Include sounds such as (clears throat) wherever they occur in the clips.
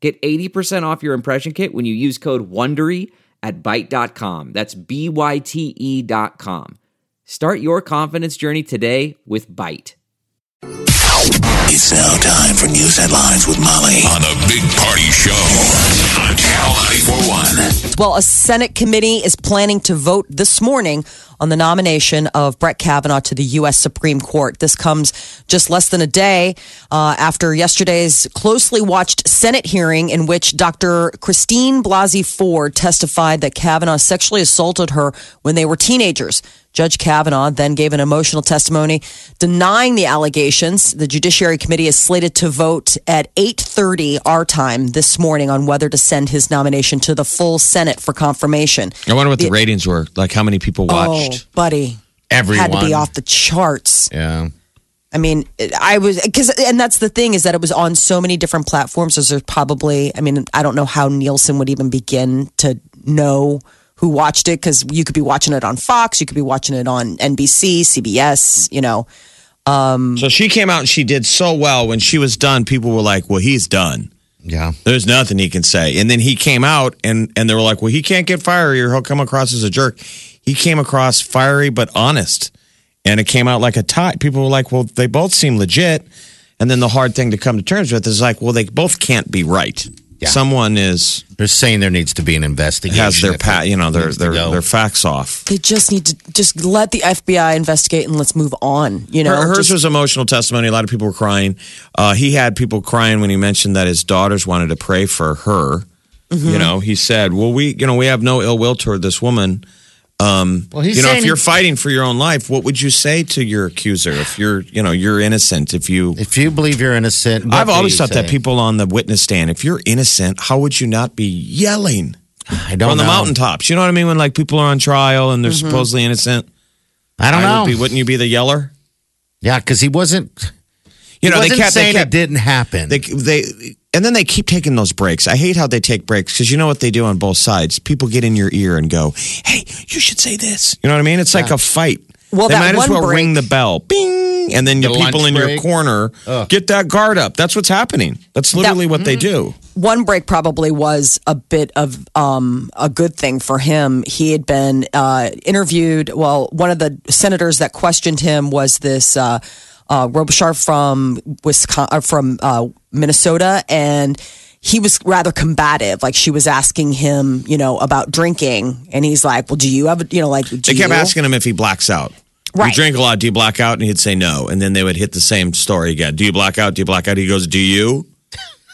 Get 80% off your impression kit when you use code WONDERY at Byte.com. That's B-Y-T-E dot com. Start your confidence journey today with Byte. It's now time for news headlines with Molly on a big party show on Channel 941. Well, a Senate committee is planning to vote this morning on the nomination of Brett Kavanaugh to the U.S. Supreme Court. This comes just less than a day uh, after yesterday's closely watched Senate hearing in which Dr. Christine Blasey Ford testified that Kavanaugh sexually assaulted her when they were teenagers. Judge Kavanaugh then gave an emotional testimony denying the allegations. The Judiciary Committee is slated to vote at 8:30 our time this morning on whether to send his nomination to the full Senate for confirmation. I wonder what the, ratings were. Like how many people watched? Buddy, Everyone. had to be off the charts. Yeah. I mean, I was because, and that's the thing is that it was on so many different platforms. So there's probably, I mean, I don't know how Nielsen would even begin to know who watched it because you could be watching it on Fox, you could be watching it on NBC, CBS, you know. Um, so she came out and she did so well. When she was done, people were like, "Well, he's done. Yeah. There's nothing he can say." And then he came out and and they were like, "Well, he can't get fired, or he'll come across as a jerk." He came across fiery but honest, and it came out like a tie. People were like, "Well, they both seem legit." And then the hard thing to come to terms with is like, well, they both can't be right. Yeah. Someone is They're saying there needs to be an investigation. has their if pat, you know, their their their facts off. They just need to just let the FBI investigate and let's move on. You know, Her, hers Just- was emotional testimony. A lot of people were crying. Uh, he had people crying when he mentioned that his daughters wanted to pray for her. Mm-hmm. You know, he said, "Well, we, you know, we have no ill will toward this woman. Um, Well, he's you know, saying if you're fighting for your own life, what would you say to your accuser? If you're, you know, you're innocent. If you, if you believe you're innocent, what I've do always you thought that people on the witness stand, if you're innocent, how would you not be yelling I don't from the know. mountaintops? You know what I mean? When like people are on trial and they're Mm-hmm. supposedly innocent. I don't I know. would be, wouldn't you be the yeller? yeah, because he wasn't. You know, he they wasn't kept, they saying kept it didn't happen. they they and then they keep taking those breaks. I hate how they take breaks because you know what they do on both sides. People get in your ear and go, "Hey, you should say this." You know what I mean? It's like a fight. Well, they that might as well break- ring the bell, bing, and then the, The people lunch in your break? corner get that guard up. That's what's happening. That's literally what they do. one break probably was a bit of um, a good thing for him. He had been uh, interviewed. Well, one of the senators that questioned him was this uh, uh, Klobuchar from Wisconsin, uh, from uh, Minnesota, and he was rather combative. Like she was asking him, you know, about drinking, and he's like, "Well, do you have, you know, like do They kept you? asking him if he blacks out. You Right. drink a lot. Do you black out? And he'd say no. And then they would hit the same story again. Do you black out? Do you black out? He goes, Do you?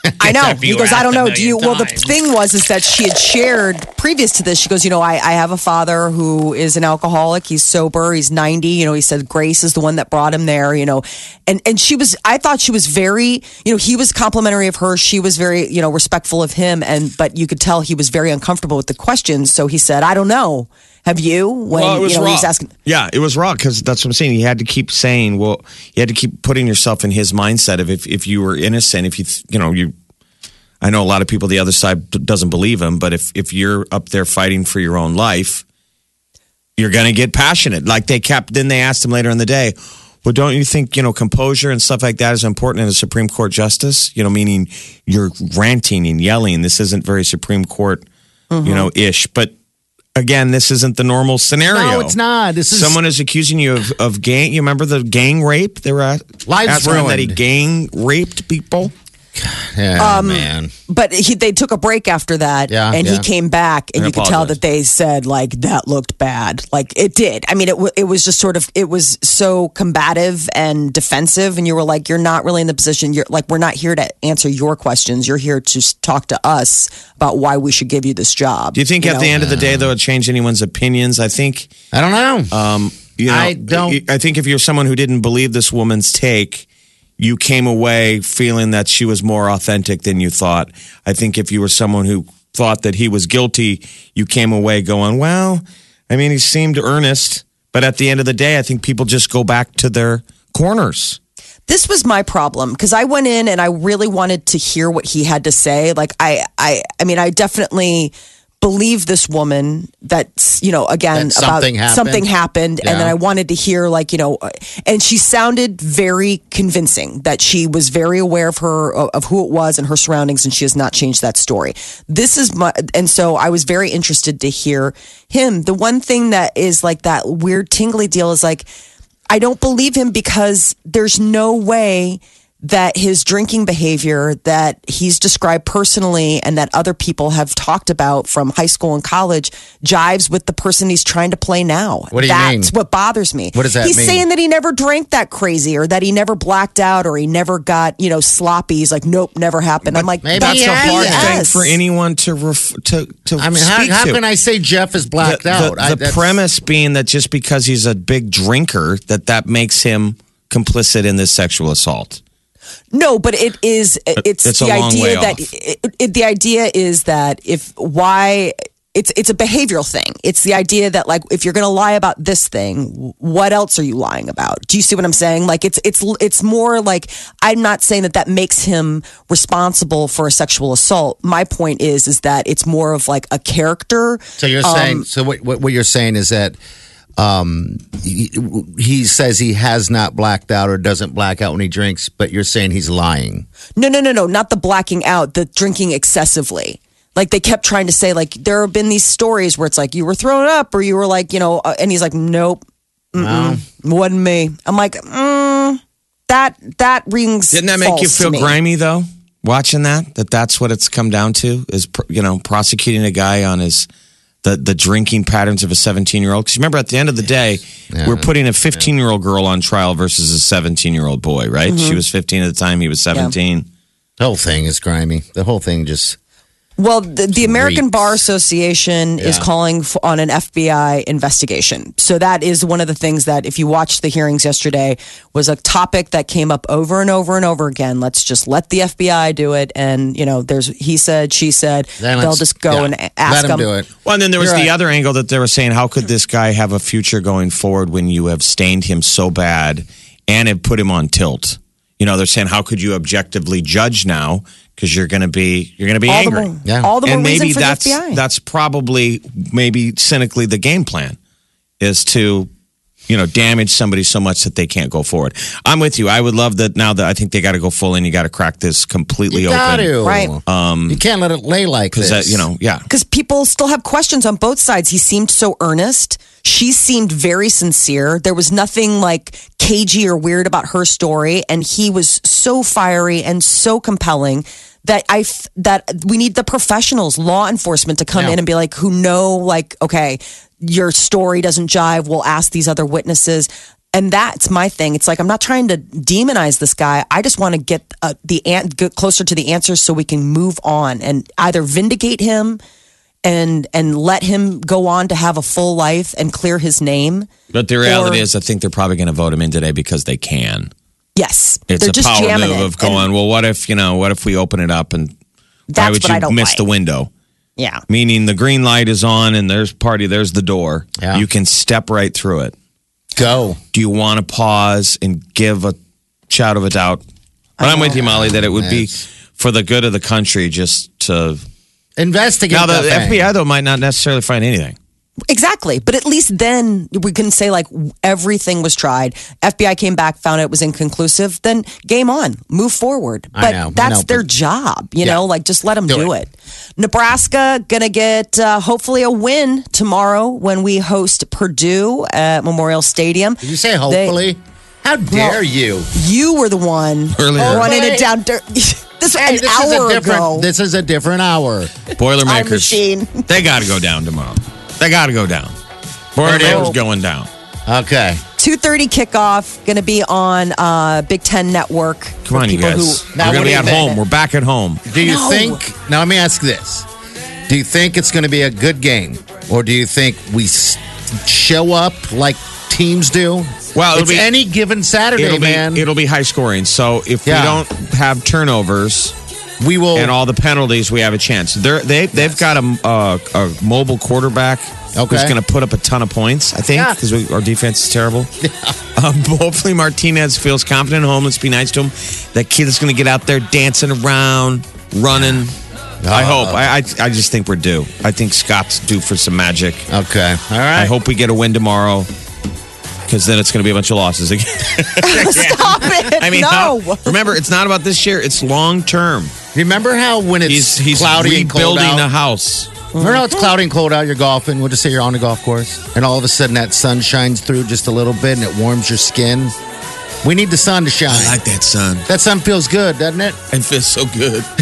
(laughs) I know. He goes, I don't know. Do you? million Well, the thing was is that she had shared previous to this. She goes, you know, I, I have a father who is an alcoholic. He's sober. He's ninety. You know, he said Grace is the one that brought him there. You know, and and she was. I thought she was very. You know, he was complimentary of her. She was very, you know, respectful of him. And but you could tell he was very uncomfortable with the questions. So he said, I don't know. Have you? When well, it was you know, raw. was asking. Yeah, it was raw because that's what I'm saying. You had to keep saying, well, you had to keep putting yourself in his mindset of if, if you were innocent, if you, you know, you, I know a lot of people, the other side doesn't believe him, but if, if you're up there fighting for your own life, you're going to get passionate. Like they kept, then they asked him later in the day, well, don't you think, you know, composure and stuff like that is important in a Supreme Court justice? You know, meaning you're ranting and yelling. This isn't very Supreme Court, you mm-hmm. know, ish. But again, this isn't the normal scenario. no, it's not. This is Someone is accusing you of, of gang. You remember the gang rape? They were Lives him that he gang raped people. (sighs) Yeah, Um, man. but he, they took a break after that Yeah, and he came back and I you could tell that they said like that looked bad like it did i mean it, w- it was just sort of it was so combative and defensive and you were like you're not really in the position you're like we're not here to answer your questions you're here to talk to us about why we should give you this job Do you think at know? the end of the day, though, it changed anyone's opinions? I think. I don't know. Um, you know, I don't- I think if you're someone who didn't believe this woman's take, you came away feeling that she was more authentic than you thought. I think if you were someone who thought that he was guilty, you came away going, well, I mean, he seemed earnest. But at the end of the day, I think people just go back to their corners. this was my problem because I went in and I really wanted to hear what he had to say. Like I, I, I mean, I definitely believe this woman that's you know again That about something happened. something happened and then I wanted to hear like you know uh, and she sounded very convincing that she was very aware of her of who it was and her surroundings and she has not changed that story. This is my and so I was very interested to hear him. The one thing that is like that weird tingly deal is like I don't believe him because there's no way that his drinking behavior that he's described personally and that other people have talked about from high school and college jives with the person he's trying to play now. What do you That's mean? what bothers me. What does that he's mean? saying that he never drank that crazy or that he never blacked out or he never got, you know, sloppy. He's like, nope, never happened. I'm like, maybe that's he a has. hard Yes. thing for anyone to ref, to to I mean, how, speak how to. can I say Jeff is blacked the, out? The, I- the premise being that just because he's a big drinker, that that makes him complicit in this sexual assault. No, but it is. It's, it's a the long idea way that it, it, the idea is that if why it's it's a behavioral thing. It's the idea that like if you're going to lie about this thing, what else are you lying about? Do you see what I'm saying? Like it's it's it's more like I'm not saying that that makes him responsible for a sexual assault. My point is is that it's more of like a character. So you're Um, saying so what, what what you're saying is that um he, he says he has not blacked out or doesn't black out when he drinks, but you're saying he's lying. No, no, no, no, not the blacking out, the drinking excessively. Like they kept trying to say, like there have been these stories where it's like you were thrown up or you were like, you know, uh, and he's like, nope, mm-mm, wasn't me. I'm like, mm, that that rings. Didn't that make you feel grimy though? Watching that, that that's what it's come down to is pr- you know prosecuting a guy on his the the drinking patterns of a 17 year old. Because remember, at the end of the day, we're putting a 15 year old girl on trial versus a 17 year old boy, right? Mm-hmm. She was 15 at the time; he was 17. The whole thing is grimy. The whole thing just Well, the, the American Bar Association is calling f on an FBI investigation. So that is one of the things that, if you watched the hearings yesterday, was a topic that came up over and over and over again. Let's just let the FBI do it, and you know, there's he said, she said. then They'll just go yeah, and a- ask let him them. do it. Well, and then there was You're the right. other angle that they were saying, how could this guy have a future going forward when you have stained him so bad and have put him on tilt? You know, they're saying, how could you objectively judge now because you're going to be you're going to be All the angry. more, Yeah. all the more and maybe reason for that's the FBI. that's probably maybe cynically the game plan is to you know damage somebody so much that they can't go forward. I'm with you. I would love that now that I think they got to go full in. You got to crack this completely you open. got to. Right. Um, you can't let it lay like Because this. that, you know, yeah. because people still have questions on both sides. He seemed so earnest. She seemed very sincere. There was nothing like cagey or weird about her story, and he was so fiery and so compelling that I f- that we need the professionals, law enforcement, to come Yeah. in and be like, who know, like, okay, your story doesn't jive. We'll ask these other witnesses. And that's my thing. It's like I'm not trying to demonize this guy. I just want to get uh, the an- get closer to the answers so we can move on and either vindicate him and and let him go on to have a full life and clear his name. But the reality Or- is, I think they're probably going to vote him in today because they can. Yes, It's they're a just power move it. of going. Well, what if you know? What if we open it up and why would you I don't miss like. the window? Yeah, Meaning the green light is on and there's party, there's the door. Yeah. You can step right through it. Go. Do you want to pause and give a shout of a doubt? But I'm with you, Molly, that it would be for the good of the country just to. Investigate Now, the that thing. FBI, though, might not necessarily find anything. Exactly. But at least then we can say like everything was tried. FBI came back, found it was inconclusive. Then game on, move forward. I But know, that's know, their but- job, you Yeah. know. Like just let them Do do, it. it. Nebraska gonna get uh, hopefully a win tomorrow when we host Purdue at Memorial Stadium. Did you say hopefully? How dare you? You were the one Earlier. running it down. Dirt. (laughs) this Hey, an this is a hour different. ago. This is a different hour. Boilermakers, machine. they got to go down tomorrow. They got to go down. Boilermakers going down. Okay. 2.30 kickoff going to be on uh, big ten network Come on, you people guys. who Now, We're going to do be you at think? home. We're back at home. Do you No. think? Now let me ask this: Do you think it's going to be a good game, or do you think we s- show up like teams do? Well, it'll it's be- any given Saturday, it'll man. be it'll be high scoring. So if Yeah. we don't have turnovers, We will. and all the penalties, we have a chance. They're, they they've got a, uh, a mobile quarterback Okay. who's going to put up a ton of points. I think Yeah. because our defense is terrible. (laughs) Um, hopefully, Martinez feels confident at home. Let's be nice to him. That kid is going to get out there dancing around, running. I hope. I, I I just think we're due. I think Scott's due for some magic. okay. All right. I hope we get a win tomorrow. Because then it's going to be a bunch of losses again. (laughs) (laughs) Stop it. I mean, no. how- remember, it's not about this year; it's long term. Remember how when it's He's he's cloudy and cold out? the house. Remember how it's cloudy and cold out, you're golfing, we'll just say you're on a golf course, and all of a sudden that sun shines through just a little bit and it warms your skin? We need the sun to shine. I like that sun. that sun feels good, doesn't it? It feels so good. (laughs)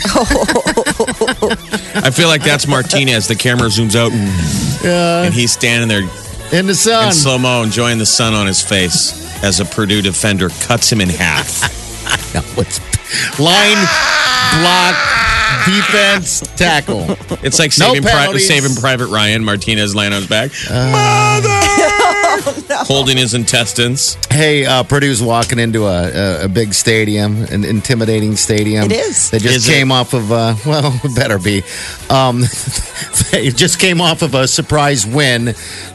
I feel like that's Martinez. The camera zooms out, and he's standing there In the sun. in slow mo, enjoying the sun on his face as a Purdue defender cuts him in half. (laughs) What's line, block, defense, tackle. It's like No saving, Pri- saving Private Ryan. Martinez laying on his back, uh. (laughs) holding his intestines. Hey, uh, Purdue's walking into a, a, a big stadium, an intimidating stadium. It is. They just Is it? came off of, uh, (laughs) well, better be. Um, (laughs) they just came off of a surprise win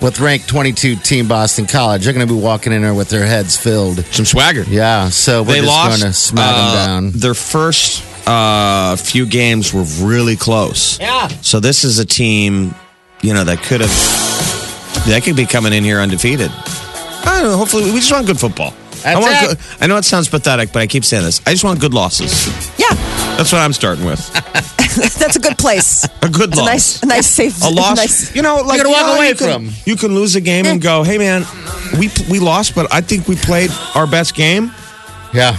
with ranked 22 team Boston College. They're going to be walking in there with their heads filled. Some swagger. Yeah, so we're they just lost. going to smack uh, them down. Their first uh, few games were really close. Yeah. So this is a team, you know, that could have, that could be coming in here undefeated. I don't know, hopefully, we just want good football. I, want it. good- I know it sounds pathetic, but I keep saying this. I just want good losses. Yeah, That's what I'm starting with. (laughs) that's a good place. (laughs) A good It's a loss. nice, a nice, safe. a loss. Nice. You know, like you walk know, away you can, from. You can lose a game and go, "Hey, man, we we lost, but I think we played our best game." Yeah.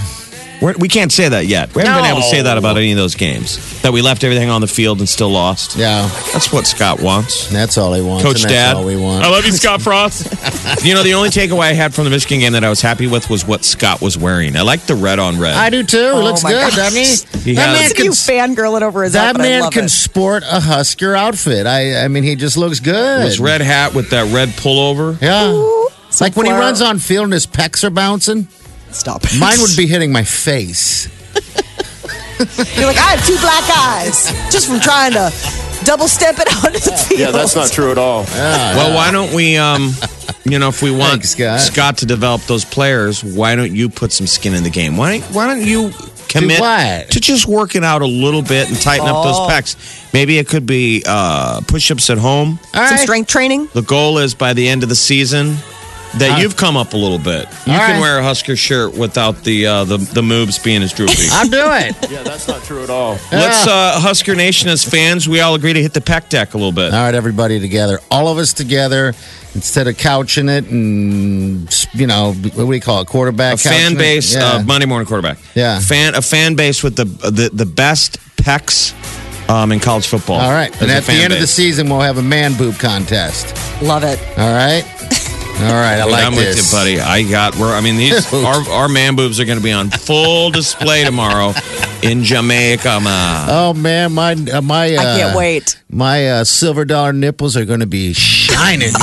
We're, we can't say that yet. We haven't been able to say that about any of those games. That we left everything on the field and still lost. Yeah. That's what Scott wants. That's all he wants. Coach and that's Dad. all we want. I love you, Scott Frost. (laughs) you know, the only takeaway I had from the Michigan game that I was happy with was what Scott was wearing. I like the red on red. I do too. He oh, looks good, gosh. doesn't he? He that has- man Listen to can, you fangirling over his that outfit. I man love can it. sport a Husker outfit. I I mean, he just looks good. His red hat with that red pullover. Yeah. Some like when he runs on field and his pecs are bouncing, Stop. it. mine would be hitting my face. (laughs) You're like, I have two black eyes just from trying to double step it onto the field. Yeah, that's not true at all. Well, why don't we, um, you know, if we want Thanks, Scott. to develop those players, why don't you put some skin in the game? Why, why don't you commit what? to just working out a little bit and tighten up those pecs? Maybe it could be uh, push ups at home. All Some right. strength training. The goal is by the end of the season that you've come up a little bit. You All can right. wear a Husker shirt without the uh, the the moves being as droopy. I'll do it. (laughs) Yeah, that's not true at all. Let's uh, Husker Nation as fans, we all agree to hit the pec deck a little bit. All right, everybody together, all of us together, instead of couching it and you know what do we call it, quarterback? a fan base Yeah. of Monday morning quarterback. Yeah. fan a fan base with the the, the best pecs um, in college football. All right, and at the fan end of the season, we'll have a man boob contest. Love it. All right, (laughs) all right. I like I'm this, with you, buddy. I got. We're. I mean, these (laughs) our our man boobs are going to be on full display tomorrow in Jamaica. Ma. Oh man, my uh, my uh, I can't wait. My uh, silver dollar nipples are going to be shining. (laughs)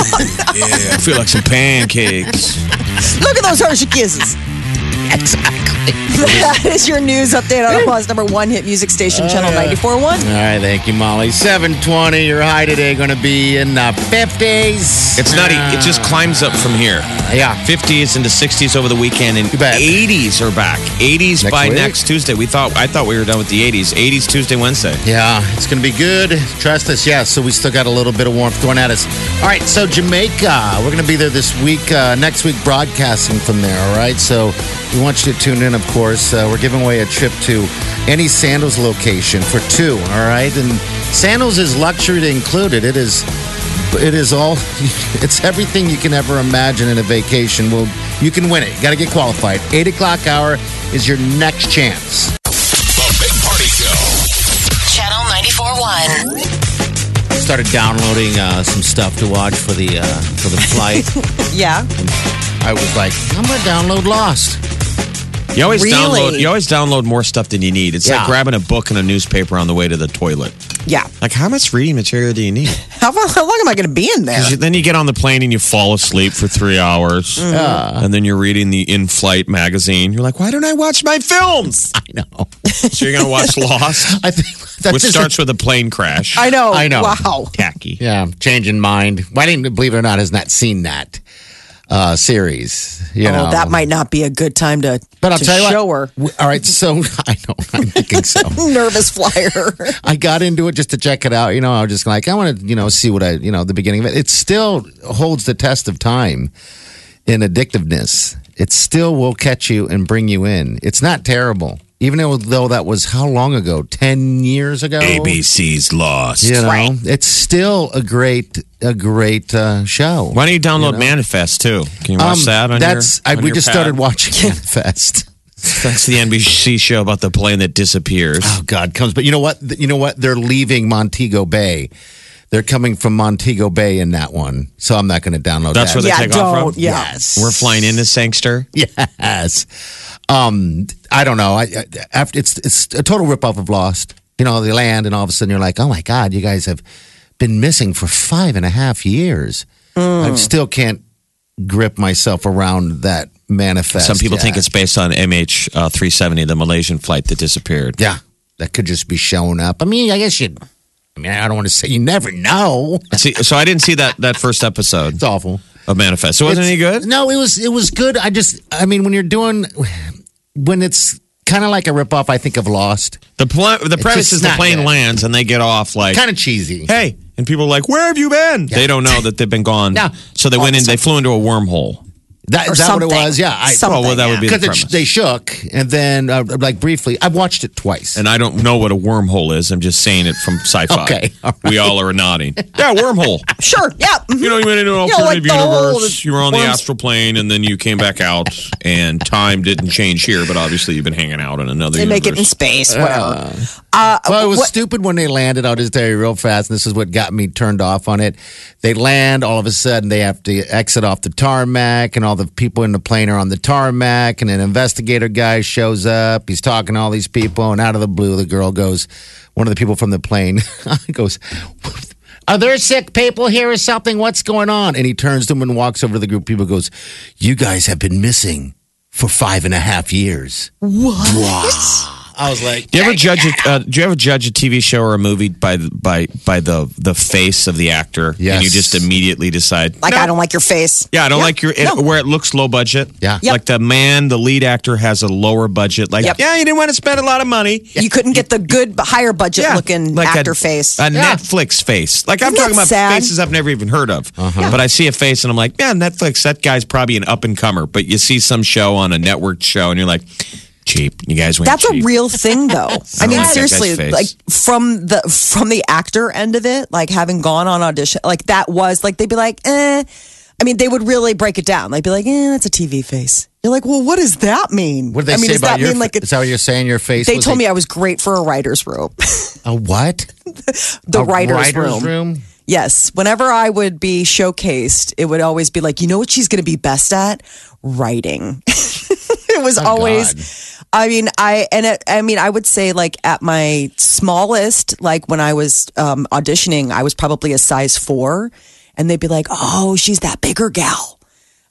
Yeah, I feel like some pancakes. Look at those Hershey kisses. Exactly. (laughs) that is your news update on Omaha's number one hit music station, Channel 94.1. All right, thank you, Molly. Seven twenty. Your high today going to be in the fifties. It's nutty. It just climbs up from here. Yeah. 50s into 60s over the weekend, and 80s are back. 80s Next by week? next Tuesday. We thought I thought we were done with the 80s. 80s Tuesday, Wednesday. Yeah, it's going to be good. Trust us. Yeah, so we still got a little bit of warmth going at us. All right, so Jamaica, we're going to be there this week, uh, next week, broadcasting from there. All right, so we want you to tune in, of course. Uh, we're giving away a trip to any Sandals location for two. All right, and Sandals is luxury included. It is. It is all. (laughs) It's everything you can ever imagine in a vacation. Well, you can win it. You got to get qualified. Eight o'clock hour is your next chance. The Big Party Show. Channel 94.1. started downloading uh, some stuff to watch for the uh, for the flight. (laughs) Yeah. I was like, I'm gonna download Lost. You always Really? download. You always download more stuff than you need. It's Yeah. like grabbing a book and a newspaper on the way to the toilet. Yeah. Like, how much reading material do you need? (laughs) How, how long am I going to be in there? you- Then you get on the plane and you fall asleep for three hours. Mm-hmm. And then you're reading the in flight magazine. You're like, why don't I watch my films? (laughs) I know. So you're going to watch (laughs) Lost, I think that's which just starts with a plane crash. I know. I know. Wow. Tacky. Yeah, changing mind. Why didn't believe it or not has not seen that uh series? You know Oh, that might not be a good time to, But I'll to tell you show what. her. All right, so (laughs) I know I'm thinking so. (laughs) Nervous flyer. I got into it just to check it out. You know, I was just like, I want to, you know, see what I, you know, the beginning of it. It still holds the test of time in addictiveness. It still will catch you and bring you in. It's not terrible, even though, though that was how long ago? Ten years ago. ABC's Lost. You know, it's still a great, a great uh, show. Why don't you download Manifest too? Can you watch Um, that on that's your, I, on we your just pad? started watching (laughs) Manifest. That's the NBC show about the plane that disappears. Oh God, comes. But you know what? You know what? They're leaving Montego Bay. They're coming from Montego Bay in that one, so I'm not going to download That's that. where they yeah, take off don't. from? Yeah. Yes, We're flying into Sangster. (laughs) Yes. Um, I don't know. I, I after it's it's a total ripoff of Lost. You know, they land, and all of a sudden you're like, oh my God, you guys have been missing for five and a half years. I still can't grip myself around that manifest. Some people think it's based on MH370, the Malaysian flight that disappeared. Yeah, that could just be showing up. I mean, I guess you. I mean, I don't want to say you never know. (laughs) See, so I didn't see that that first episode It's awful. of Manifest. So it wasn't It's- any good? No, it was. It was good. I just. I mean, when you're doing, when it's kind of like a ripoff, I think of Lost. The pl- the premise is the plane good. lands and they get off like, Kind of cheesy. hey, and people are like, where have you been? They don't know that they've been gone. No. So they went in, they flew into a wormhole. That, Or that what it was? Yeah. I, Something, well, that would be the because premise. they shook, and then uh, like briefly, I've watched it twice. And I don't know what a wormhole is. I'm just saying it from sci-fi. (laughs) Okay, all right. We all are nodding. (laughs) Yeah, wormhole. Sure. Yeah. mhm. You know, you went into an You know, like alternative universe. You were on the astral plane, and then you came back out, and time didn't change here. But obviously, you've been hanging out in another. They make it in space, whatever. Uh, well, it was what- stupid when they landed. I'll just tell you real fast. And this is what got me turned off on it. They land, all of a sudden, they have to exit off the tarmac, and all the people in the plane are on the tarmac. And an investigator guy shows up. He's talking to all these people, and out of the blue, the girl goes, one of the people from the plane (laughs) goes, Are there sick people here or something? What's going on? And he turns to him and walks over to the group of people goes, You guys have been missing for five and a half years. What? I was like, Do you ever judge a uh, Do you ever judge a TV show or a movie by the- by by the the face of the actor? Yes. And you just immediately decide. like, "No." I don't like your face. Yeah, I don't like your it, No. where it looks low budget. Yeah. Yep. like the man, the lead actor has a lower budget. Like, Yep. yeah, you didn't want to spend a lot of money. You couldn't get the good, higher budget Yeah, looking like actor a, face. a Yeah. Netflix face. Like I'm talking about sad? faces I've never even heard of. Uh-huh. But I see a face and I'm like, yeah, Netflix. That guy's probably an up and comer. But you see some show on a network show and you're like, cheap. You guys went That's cheap. a real thing, though. (laughs) I mean, like seriously, like from the from the actor end of it, like having gone on audition, like that was like they'd be like, eh. I mean, they would really break it down. They'd be like, eh, that's a TV face. You're like, well, what does that mean? What did they I mean, say does about that your? mean like is that what you're saying? Your face? they was told a- me I was great for a writer's room, (laughs) a what? the a writer's, room. room. Yes. Whenever I would be showcased, it would always be like, you know what she's going to be best at? Writing. (laughs) it was always, I mean, I, and it, I mean, I would say like at my smallest, like when I was um, auditioning, I was probably a size four. And they'd be like, oh, she's that bigger gal.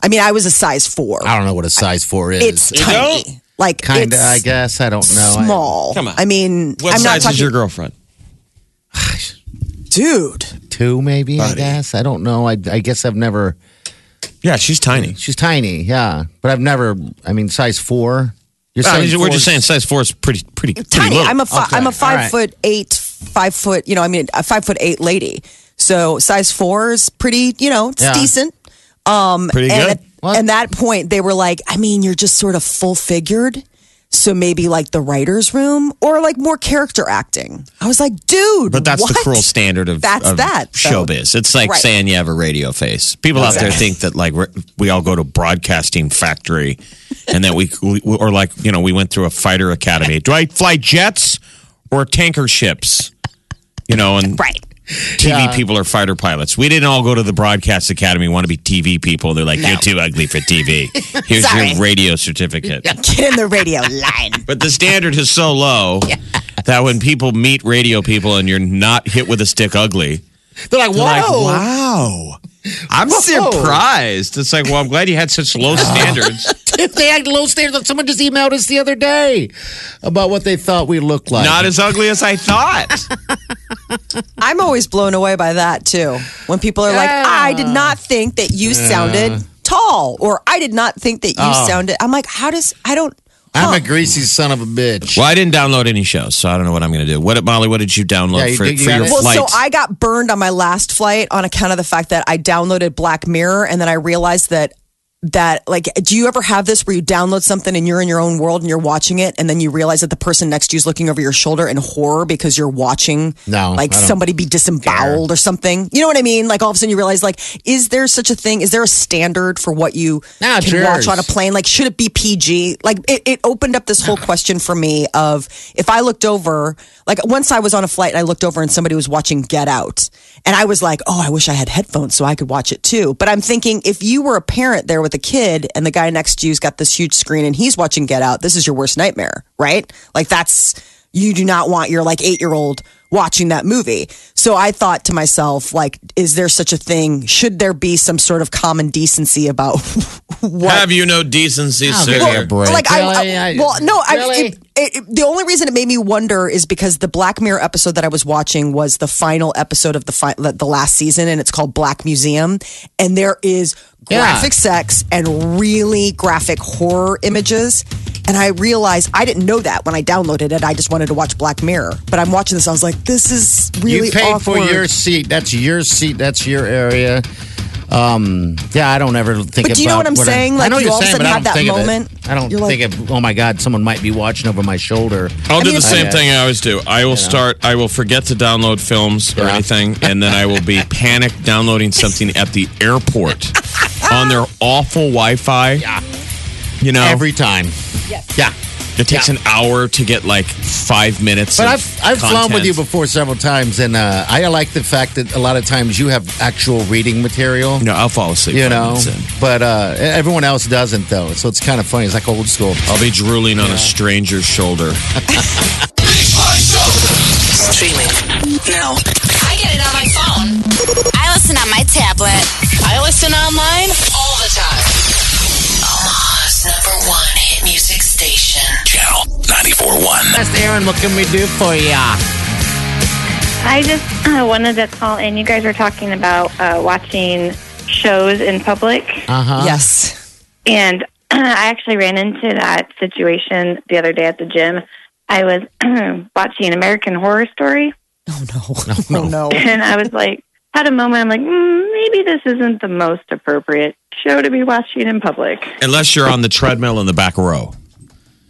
I mean, I was a size four. I don't know what a size four is. It's tiny. Like, kind of. I guess I don't know. I- small. Come on. I mean, What I'm not size talking, is your girlfriend? dude. two, maybe. I guess I don't know. I, I guess I've never. Yeah, she's tiny. She's tiny, yeah, but I've never. I mean, size four. You're I mean, saying we're just saying size four is pretty pretty, pretty tiny. little. I'm a fi- Okay. I'm a five right. foot eight, five foot. You know, I mean, a five foot eight lady. So size four is pretty. You know, it's Yeah. decent. Um, Pretty and good. At, and that point, they were like, I mean, you're just sort of full figured. So maybe like the writers' room or like more character acting. I was like, dude, But that's the cruel standard of, That's of that, though. showbiz. It's like Right. saying you have a radio face. People out there think that like we all go to broadcasting factory, and that we, we or like you know we went through a fighter academy. Do I fly jets or tanker ships? You know, and Right. TV Yeah. people are fighter pilots. We didn't all go to the broadcast academy want to be TV people. They're like, you're too ugly for TV. (laughs) Here's your radio certificate. Get in the radio (laughs) line. But the standard is so low (laughs) that when people meet radio people and you're not hit with a stick ugly, They're like, They're like, wow. I'm surprised. It's like, well, I'm glad you had such low standards. If they had low standards, someone just emailed us the other day about what they thought we looked like. Not as ugly as I thought. (laughs) I'm always blown away by that too. When people are like, I did not think that you sounded tall, or I did not think that you Oh. sounded. I'm like, how does I don't. I'm a greasy son of a bitch. Well, I didn't download any shows, so I don't know what I'm going to do. What, Molly? What did you download Yeah, you for, did- you for your it? Well, flight? so I got burned on my last flight on account of the fact that I downloaded Black Mirror, and then I realized that that like, do you ever have this where you download something and you're in your own world and you're watching it, and then you realize that the person next to you is looking over your shoulder in horror because you're watching No, like somebody be disemboweled or something. You know what I mean? Like all of a sudden you realize like, is there such a thing? Is there a standard for what you can watch on a plane? Like, should it be PG? Like, it, it opened up this whole (sighs) question for me of if I looked over, like, once I was on a flight and I looked over and somebody was watching Get Out, and I was like, oh, I wish I had headphones so I could watch it too. But I'm thinking if you were a parent there with a kid and the guy next to you's got this huge screen and he's watching Get Out, this is your worst nightmare, right? Like, that's, you do not want your like eight year old watching that movie. So I thought to myself, like, is there such a thing? Should there be some sort of common decency about (laughs) what Have you no decency, I'll sir? give you a break. like I, Really? I- I- well, no, I, it, it, it- the only reason it made me wonder is because the Black Mirror episode that I was watching was the final episode of the fi- the the last season, and it's called Black Museum, and there is Yeah. graphic sex and really graphic horror images. And I realized I didn't know that when I downloaded it. I just wanted to watch Black Mirror, but I'm watching this. I was like, this is really you paid for your seat. That's your seat. That's your area. Um, yeah, I don't ever think. But do you know what I'm I- saying? I Like, know you you're all of a sudden have that think of moment. I don't You're think of. Oh my God, someone might be watching over my shoulder. I'll do mean, the same Yeah. thing I always do. I will start. I will forget to download films or Yeah. anything, (laughs) and then I will be panicked downloading something at the airport on their awful Wi-Fi. Yeah. You know, Every time. Yeah. It takes yeah. an hour to get like five minutes. But of I've I've flown with you before several times, and uh, I like the fact that a lot of times you have actual reading material. No, I'll fall asleep. You know, but uh, everyone else doesn't though, so it's kind of funny. It's like old school. I'll be drooling on a stranger's shoulder. Big (laughs) Party Streaming now. I get it on my phone. I listen on my tablet I listen online. 94.1. That's Aaron. What can we do for ya? I just uh, wanted to call in. You guys were talking about uh, watching shows in public, Uh huh. Yes. and (clears throat) I actually ran into that situation the other day at the gym. I was (clears throat) watching American Horror Story, Oh no. (laughs) Oh no. and I was like, had a moment. I'm like, mm, maybe this isn't the most appropriate show to be watching in public. Unless you're on the treadmill in the back row.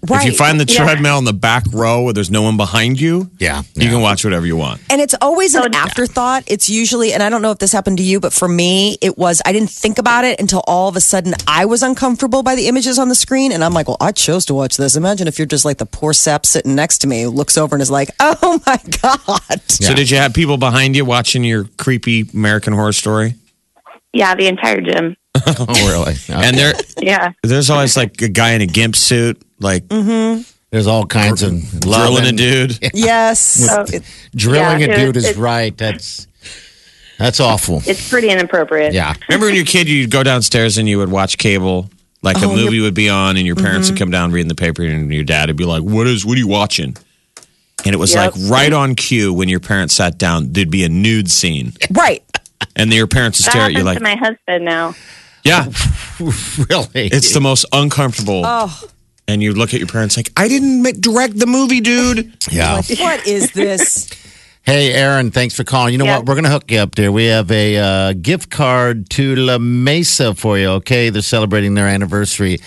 Right. If you find the Yeah. treadmill in the back row where there's no one behind you, Yeah. you yeah. can watch whatever you want. And it's always an yeah. afterthought. It's usually, and I don't know if this happened to you, but for me, it was, I didn't think about it until all of a sudden I was uncomfortable by the images on the screen. And I'm like, well, I chose to watch this. Imagine if you're just like the poor sap sitting next to me who looks over and is like, (laughs) oh my God. So did you have people behind you watching your creepy American Horror Story? Yeah, the entire gym. (laughs) Oh, really? And there, (laughs) Yeah. there's always like a guy in a gimp suit, like mm-hmm. There's all kinds of drilling a loving- dude. (laughs) Yes. Oh, Drilling Yeah, a it dude was- is right. That's that's awful. it's pretty inappropriate. Yeah. Remember when you're a kid, you'd go downstairs and you would watch cable, like a Oh, movie would be on, and your parents would mm-hmm. come down reading the paper, and your dad would be like, "What is? What are you watching?" And it was Yep. like right on cue when your parents sat down, there'd be a nude scene, right. and your parents would stare at you like, to my husband now. "Yeah, (laughs) really? it's the most uncomfortable." Oh, And you look at your parents like, "I didn't make, direct the movie, dude." yeah. like, what is this? (laughs) Hey, Aaron, thanks for calling. You know Yeah. what? We're going to hook you up there. We have a uh, gift card to La Mesa for you, okay? They're celebrating their anniversary.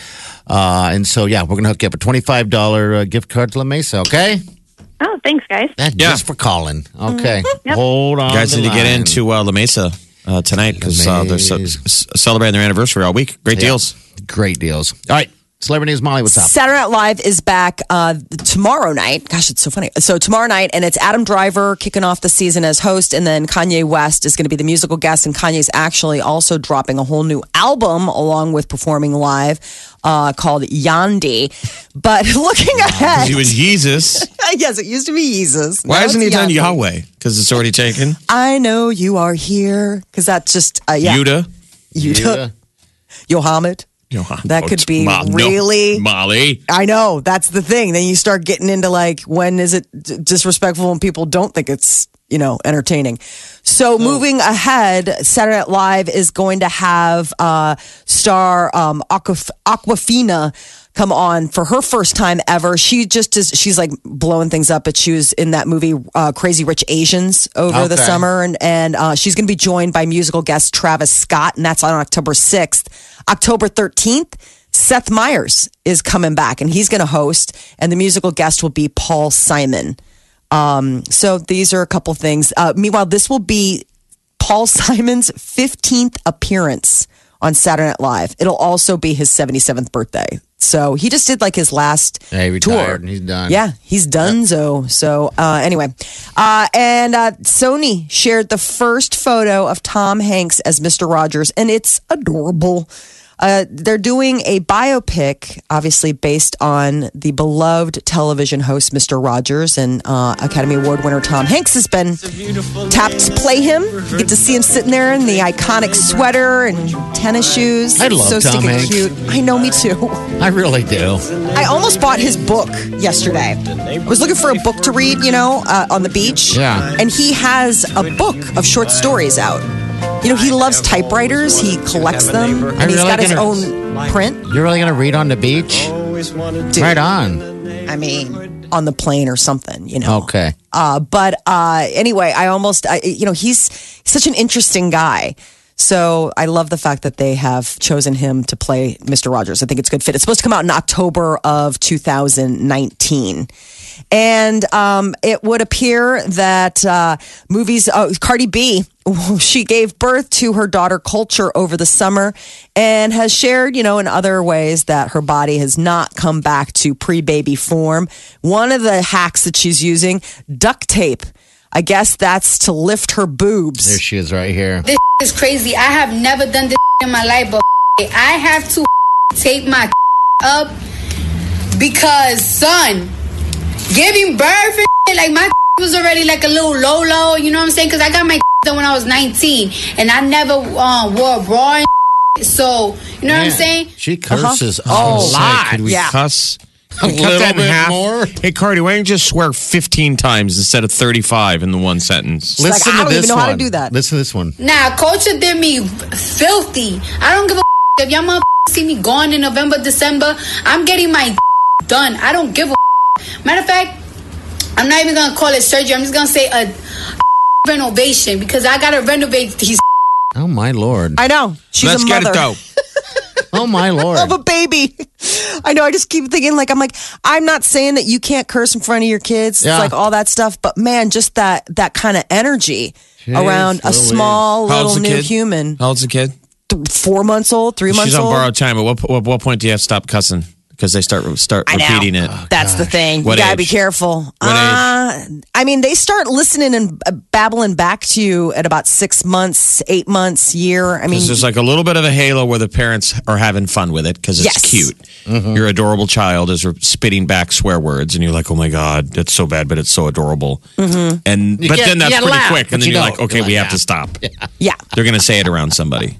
Uh, and so, yeah, we're going to hook you up a $25 uh, gift card to La Mesa, okay? Oh, thanks, guys. That's Yeah. just for calling. Okay. Yep. Hold on. You guys the need to get into uh, La Mesa uh, tonight because uh, they're ce- c- celebrating their anniversary all week. Great Yeah. deals. Great deals. All right. Celebrity News Molly, what's up? Saturday Night Live is back uh, tomorrow night. Gosh, it's so funny. So tomorrow night, and it's Adam Driver kicking off the season as host, and then Kanye West is going to be the musical guest, and Kanye's actually also dropping a whole new album along with performing live uh, called Yandhi. But (laughs) looking ahead, He was Jesus. (laughs) yes, it used to be Jesus. Why Now hasn't he it's done Yahweh? Because it's already taken. I know you are here because that's just uh, yeah, Yuda. Yuda, Yohammed. Yoha- That Oh, could be Ma- no, really- Molly. I know that's the thing. Then you start getting into like when is it d- disrespectful when people don't think it's you know entertaining. So moving ahead, Saturday Night Live is going to have uh, star um, Aquaf- Awkwafina come on for her first time ever. She just is. She's like blowing things up. But she was in that movie uh, Crazy Rich Asians over the summer, and and uh, she's going to be joined by musical guest Travis Scott, and that's on October sixth. October thirteenth. Seth Meyers is coming back and he's going to host, and the musical guest will be Paul Simon. Um, so these are a couple things. Uh, meanwhile, this will be Paul Simon's 15th appearance on Saturday Night Live. It'll also be his 77th birthday. So he just did like his last Yeah, he tour. and he's done. Yeah, he's done so. So uh, anyway, uh, and uh, Sony shared the first photo of Tom Hanks as Mr. Rogers, and it's adorable. Uh, they're doing a biopic, obviously based on the beloved television host Mr. Rogers, and uh, Academy Award winner Tom Hanks has been tapped to play him. You get to see him sitting there in the iconic sweater and tennis shoes. I love so Tom stinking Hanks. cute. I know, me too. I really do. I almost bought his book yesterday. I was looking for a book to read, you know, uh, on the beach. Yeah. And he has a book of short stories out. You know, he loves typewriters. He collects them, and he's really got his gonna- own print. You're really going to read on the beach? Dude, Right on. I mean, on the plane or something, you know. Okay. Uh, but uh, anyway, I almost, I, you know, he's such an interesting guy. So I love the fact that they have chosen him to play Mr. Rogers. I think it's a good fit. It's supposed to come out in October of 2019. And um, it would appear that uh, movies, uh, Cardi B, (laughs) she gave birth to her daughter Kulture over the summer and has shared, you know, in other ways that her body has not come back to pre baby form. One of the hacks that she's using, duct tape. I guess that's to lift her boobs. There she is right here. This is crazy. I have never done this in my life, but I have to tape my (laughs) up because, son, giving birth and like my (laughs) was already like a little low, low. You know what I'm saying? Because I got my (laughs) done when I was 19, and I never um, wore a bra. And so you know what I'm saying? She curses Oh, a lot. Could we Yeah. cuss a Cut little that in bit half. more? Hey, Cardi, why don't you just swear 15 times instead of 35 in the one sentence? like, Listen I to don't this even know how to one. do that. Listen to this one. Nah, Kulture did me filthy. I don't give a if y'all motherfuckers see me gone in November, December. I'm getting my (laughs) done. I don't give a matter of fact. I'm not even gonna call it surgery. I'm just gonna say a (laughs) renovation because I gotta renovate these. Oh, my Lord. I know. She's Let's a get mother. it though. (laughs) Oh, my Lord. of a baby. I know. I just keep thinking, like, I'm like, I'm not saying that you can't curse in front of your kids. Yeah. It's like all that stuff, but man, just that that kind of energy Jeez around a small little new kid? human, How old's the kid? Th- four months old, three months She's on borrowed time. At what, what, what point do you have to stop cussing? Because they start start I know. repeating it. That's the thing. What you gotta age? be careful. What uh, I mean, they start listening and uh, babbling back to you at about six months, eight months, year. I mean, Because there's like a little bit of a halo where the parents are having fun with it because it's Yes. cute. Your adorable child is spitting back swear words, and you're like, "Oh my god, that's so bad, but it's so adorable." Mm-hmm. And You but get- then that's pretty laugh, quick, and then you you're like, "Okay, You're we like, have to stop." (laughs) yeah. They're gonna say it around somebody.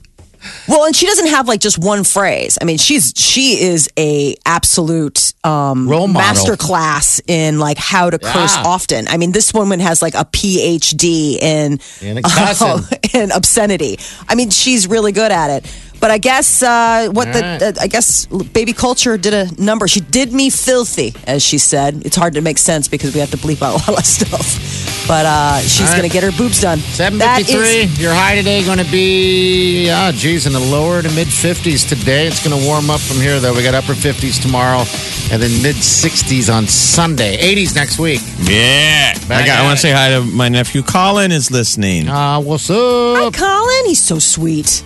Well, and she doesn't have like just one phrase. I mean, she's she is a absolute um, Role model. master class in like how to curse Yeah. often. I mean, this woman has like a PhD in In cussing. (laughs) in obscenity. I mean, she's really good at it. But I guess uh, what the right. uh, I guess baby Kulture did a number. She did me filthy, as she said. It's hard to make sense because we have to bleep out (laughs) a lot of stuff. But uh, she's All right. going to get her boobs done. That is- 753. Your high today going to be, ah, geez, in the lower to mid 50s today. It's going to warm up from here, though. We got upper 50s tomorrow and then mid 60s on Sunday. 80s next week. Yeah, Back I, got, I want to say hi to my nephew Colin. Is listening. Ah, what's up? Hi, up? Colin. He's so sweet.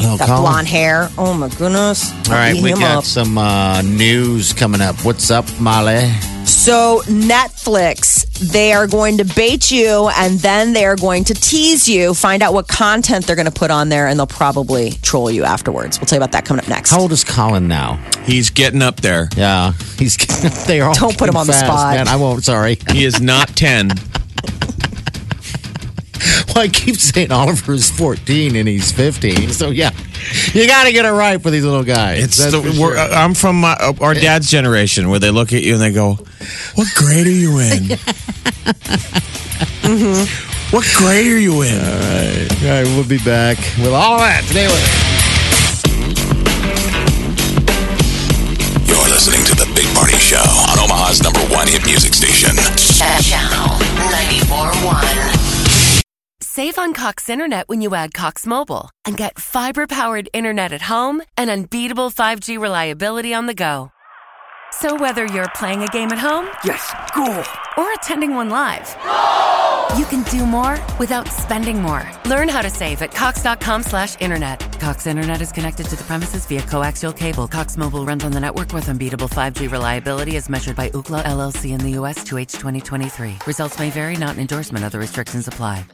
Oh, That Colin. blonde hair. Oh my goodness. All right, we got up. some uh, news coming up. What's up, Molly? So Netflix, they are going to bait you and then they are going to tease you, find out what content they're going to put on there, and they'll probably troll you afterwards. We'll tell you about that coming up next. How old is Colin now? He's getting up there. Yeah, (laughs) he's getting up there. all Don't put him on the spot. Man. I won't. Sorry. He is not (laughs) 10. (laughs) Well, I keep saying Oliver's 14 and he's 15. So yeah, you got to get it right for these little guys. It's That's the, for we're, sure. uh, I'm from my, uh, our dad's generation where they look at you and they go, "What grade are you in? (laughs) (laughs) What grade are you in?" All right, we'll be back with all that today. With You're listening to The Big Party Show on Omaha's number Save on Cox Internet when you add Cox Mobile and get fiber powered internet at home and unbeatable 5G reliability on the go. So whether you're playing a game at home, yes, cool, or attending one live, you can do more without spending more. Learn how to save at cox.com slash internet. Cox Internet is connected to the premises via coaxial cable. Cox Mobile runs on the network with unbeatable 5G reliability as measured by Ookla LLC in the US to H2023. Results may vary, not an endorsement. Other restrictions apply.